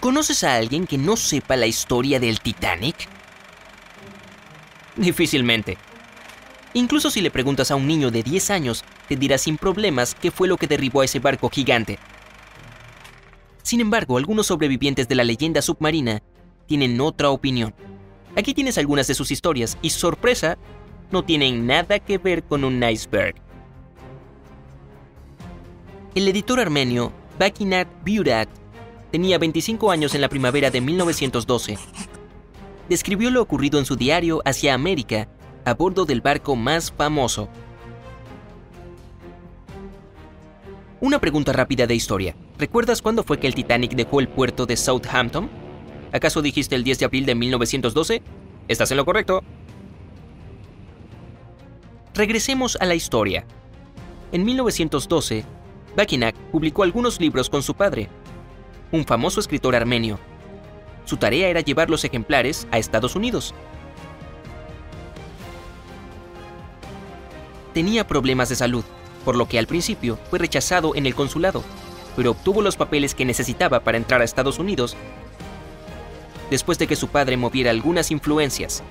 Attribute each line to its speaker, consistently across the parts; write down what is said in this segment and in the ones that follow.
Speaker 1: ¿Conoces a alguien que no sepa la historia del Titanic? Difícilmente. Incluso si le preguntas a un niño de 10 años, te dirá sin problemas qué fue lo que derribó a ese barco gigante. Sin embargo, algunos sobrevivientes de la leyenda submarina tienen otra opinión. Aquí tienes algunas de sus historias y sorpresa, no tienen nada que ver con un iceberg. El editor armenio Bakinat Burat tenía 25 años en la primavera de 1912. Describió lo ocurrido en su diario Hacia América a bordo del barco más famoso. Una pregunta rápida de historia. ¿Recuerdas cuándo fue que el Titanic dejó el puerto de Southampton? ¿Acaso dijiste el 10 de abril de 1912? Estás en lo correcto. Regresemos a la historia. En 1912, Bakinak publicó algunos libros con su padre, un famoso escritor armenio. Su tarea era llevar los ejemplares a Estados Unidos. Tenía problemas de salud, por lo que al principio fue rechazado en el consulado, pero obtuvo los papeles que necesitaba para entrar a Estados Unidos después de que su padre moviera algunas influencias.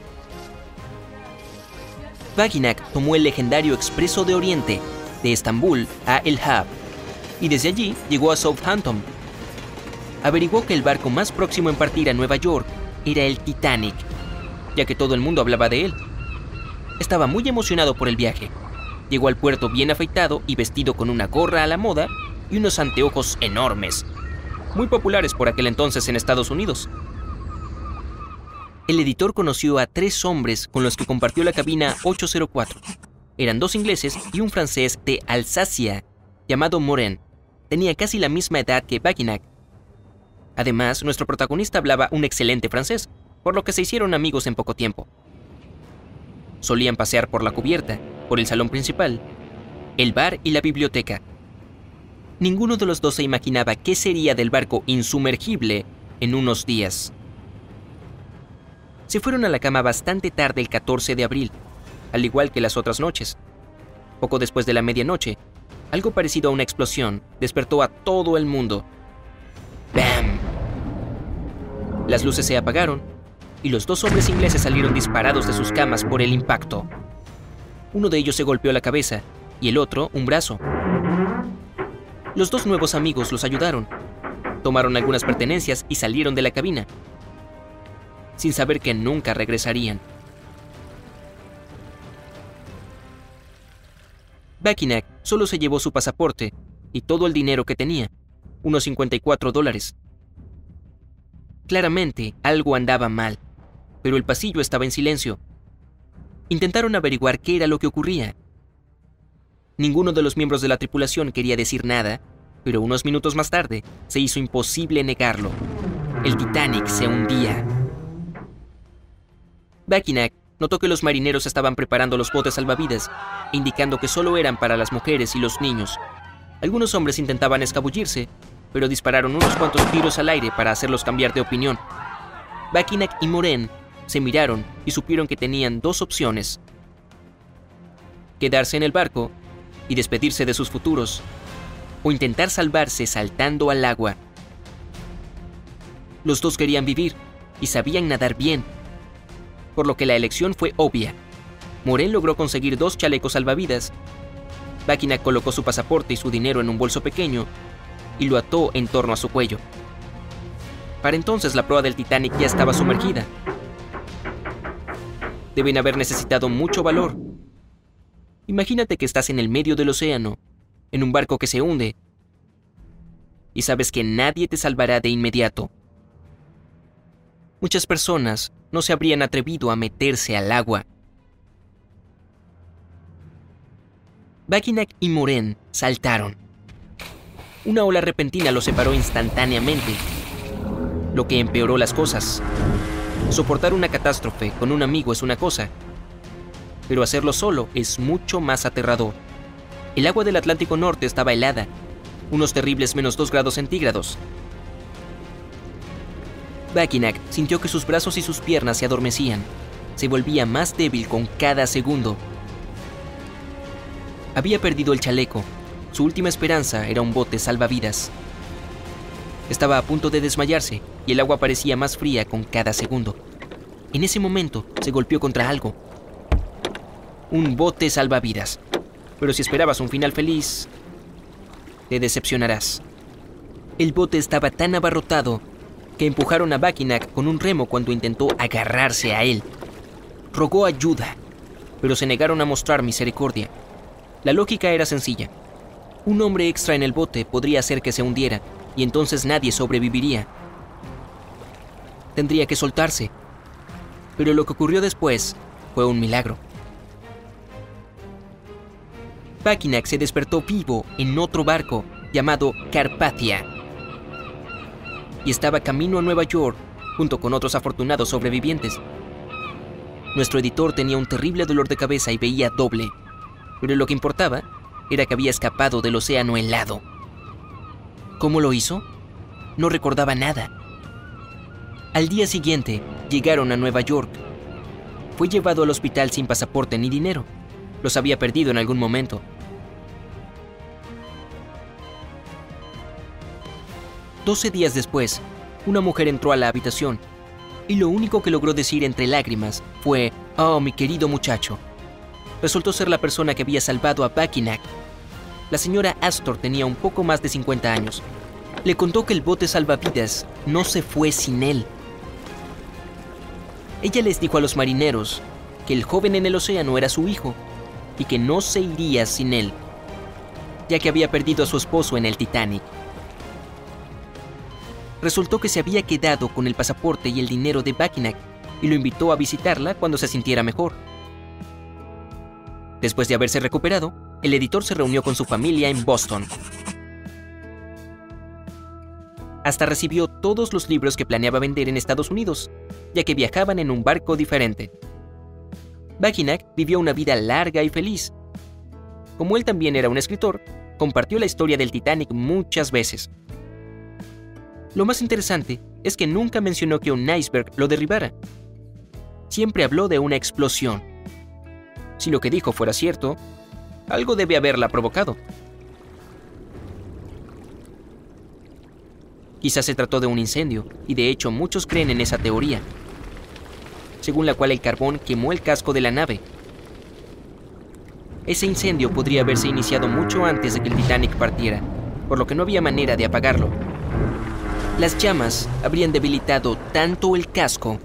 Speaker 1: Baginak tomó el legendario Expreso de Oriente de Estambul a El Hab y desde allí llegó a Southampton. Averiguó que el barco más próximo en partir a Nueva York era el Titanic, ya que todo el mundo hablaba de él. Estaba muy emocionado por el viaje. Llegó al puerto bien afeitado y vestido con una gorra a la moda y unos anteojos enormes, muy populares por aquel entonces en Estados Unidos. El editor conoció a tres hombres con los que compartió la cabina 804. Eran dos ingleses y un francés de Alsacia, llamado Morin. Tenía casi la misma edad que Baginac. Además, nuestro protagonista hablaba un excelente francés, por lo que se hicieron amigos en poco tiempo. Solían pasear por la cubierta, por el salón principal, el bar y la biblioteca. Ninguno de los dos se imaginaba qué sería del barco insumergible en unos días se fueron a la cama bastante tarde el 14 de abril, al igual que las otras noches. Poco después de la medianoche, algo parecido a una explosión despertó a todo el mundo. Las luces se apagaron y los dos hombres ingleses salieron disparados de sus camas por el impacto. Uno de ellos se golpeó la cabeza y el otro un brazo. Los dos nuevos amigos los ayudaron. Tomaron algunas pertenencias y salieron de la cabina, sin saber que nunca regresarían. Bakinak solo se llevó su pasaporte y todo el dinero que tenía, unos 54 dólares. Claramente algo andaba mal, pero el pasillo estaba en silencio. Intentaron averiguar qué era lo que ocurría. Ninguno de los miembros de la tripulación quería decir nada, pero unos minutos más tarde se hizo imposible negarlo. El Titanic se hundía. Bakinak notó que los marineros estaban preparando los botes salvavidas, indicando que solo eran para las mujeres y los niños. Algunos hombres intentaban escabullirse, pero dispararon unos cuantos tiros al aire para hacerlos cambiar de opinión. Bakinak y Moren se miraron y supieron que tenían dos opciones. Quedarse en el barco y despedirse de sus futuros, o intentar salvarse saltando al agua. Los dos querían vivir y sabían nadar bien por lo que la elección fue obvia. Morel logró conseguir dos chalecos salvavidas. Bakinak colocó su pasaporte y su dinero en un bolso pequeño y lo ató en torno a su cuello. Para entonces la proa del Titanic ya estaba sumergida. Deben haber necesitado mucho valor. Imagínate que estás en el medio del océano, en un barco que se hunde, y sabes que nadie te salvará de inmediato. Muchas personas no se habrían atrevido a meterse al agua. Bakinak y Moren saltaron. Una ola repentina los separó instantáneamente, lo que empeoró las cosas. Soportar una catástrofe con un amigo es una cosa, pero hacerlo solo es mucho más aterrador. El agua del Atlántico Norte estaba helada, unos terribles menos 2 grados centígrados, Bakinak sintió que sus brazos y sus piernas se adormecían. Se volvía más débil con cada segundo. Había perdido el chaleco. Su última esperanza era un bote salvavidas. Estaba a punto de desmayarse y el agua parecía más fría con cada segundo. En ese momento se golpeó contra algo. Un bote salvavidas. Pero si esperabas un final feliz, te decepcionarás. El bote estaba tan abarrotado que empujaron a Bakinak con un remo cuando intentó agarrarse a él. Rogó ayuda, pero se negaron a mostrar misericordia. La lógica era sencilla. Un hombre extra en el bote podría hacer que se hundiera y entonces nadie sobreviviría. Tendría que soltarse. Pero lo que ocurrió después fue un milagro. Bakinak se despertó vivo en otro barco llamado Carpathia y estaba camino a Nueva York junto con otros afortunados sobrevivientes. Nuestro editor tenía un terrible dolor de cabeza y veía doble, pero lo que importaba era que había escapado del océano helado. ¿Cómo lo hizo? No recordaba nada. Al día siguiente, llegaron a Nueva York. Fue llevado al hospital sin pasaporte ni dinero. Los había perdido en algún momento. Doce días después, una mujer entró a la habitación y lo único que logró decir entre lágrimas fue, Oh, mi querido muchacho. Resultó ser la persona que había salvado a Bakinak la señora Astor tenía un poco más de 50 años. Le contó que el bote salvavidas no se fue sin él. Ella les dijo a los marineros que el joven en el océano era su hijo y que no se iría sin él, ya que había perdido a su esposo en el Titanic. Resultó que se había quedado con el pasaporte y el dinero de Bakinak y lo invitó a visitarla cuando se sintiera mejor. Después de haberse recuperado, el editor se reunió con su familia en Boston. Hasta recibió todos los libros que planeaba vender en Estados Unidos, ya que viajaban en un barco diferente. Bakinak vivió una vida larga y feliz. Como él también era un escritor, compartió la historia del Titanic muchas veces. Lo más interesante es que nunca mencionó que un iceberg lo derribara. Siempre habló de una explosión. Si lo que dijo fuera cierto, algo debe haberla provocado. Quizás se trató de un incendio, y de hecho muchos creen en esa teoría, según la cual el carbón quemó el casco de la nave. Ese incendio podría haberse iniciado mucho antes de que el Titanic partiera, por lo que no había manera de apagarlo. Las llamas habrían debilitado tanto el casco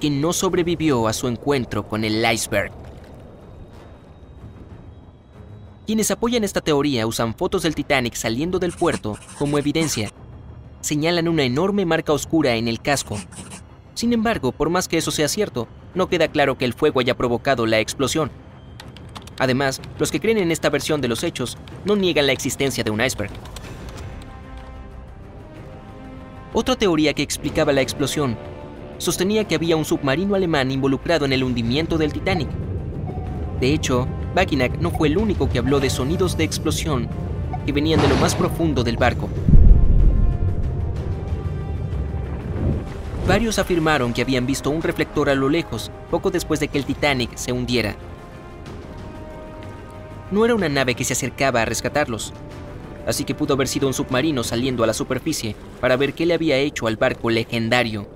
Speaker 1: que no sobrevivió a su encuentro con el iceberg. Quienes apoyan esta teoría usan fotos del Titanic saliendo del puerto como evidencia. Señalan una enorme marca oscura en el casco. Sin embargo, por más que eso sea cierto, no queda claro que el fuego haya provocado la explosión. Además, los que creen en esta versión de los hechos no niegan la existencia de un iceberg. Otra teoría que explicaba la explosión sostenía que había un submarino alemán involucrado en el hundimiento del Titanic. De hecho, Bakinak no fue el único que habló de sonidos de explosión que venían de lo más profundo del barco. Varios afirmaron que habían visto un reflector a lo lejos poco después de que el Titanic se hundiera. No era una nave que se acercaba a rescatarlos, así que pudo haber sido un submarino saliendo a la superficie para ver qué le había hecho al barco legendario.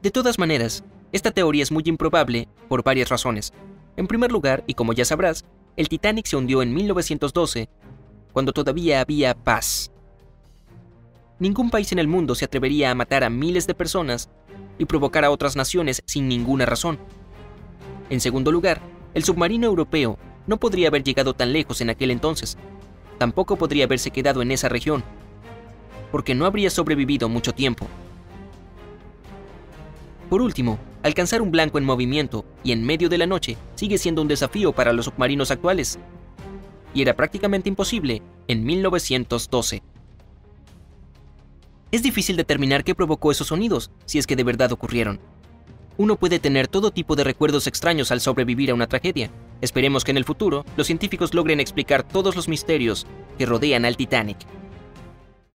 Speaker 1: De todas maneras, esta teoría es muy improbable por varias razones. En primer lugar, y como ya sabrás, el Titanic se hundió en 1912, cuando todavía había paz. Ningún país en el mundo se atrevería a matar a miles de personas y provocar a otras naciones sin ninguna razón. En segundo lugar, el submarino europeo no podría haber llegado tan lejos en aquel entonces. Tampoco podría haberse quedado en esa región, porque no habría sobrevivido mucho tiempo. Por último, alcanzar un blanco en movimiento y en medio de la noche sigue siendo un desafío para los submarinos actuales. Y era prácticamente imposible en 1912. Es difícil determinar qué provocó esos sonidos, si es que de verdad ocurrieron. Uno puede tener todo tipo de recuerdos extraños al sobrevivir a una tragedia. Esperemos que en el futuro los científicos logren explicar todos los misterios que rodean al Titanic.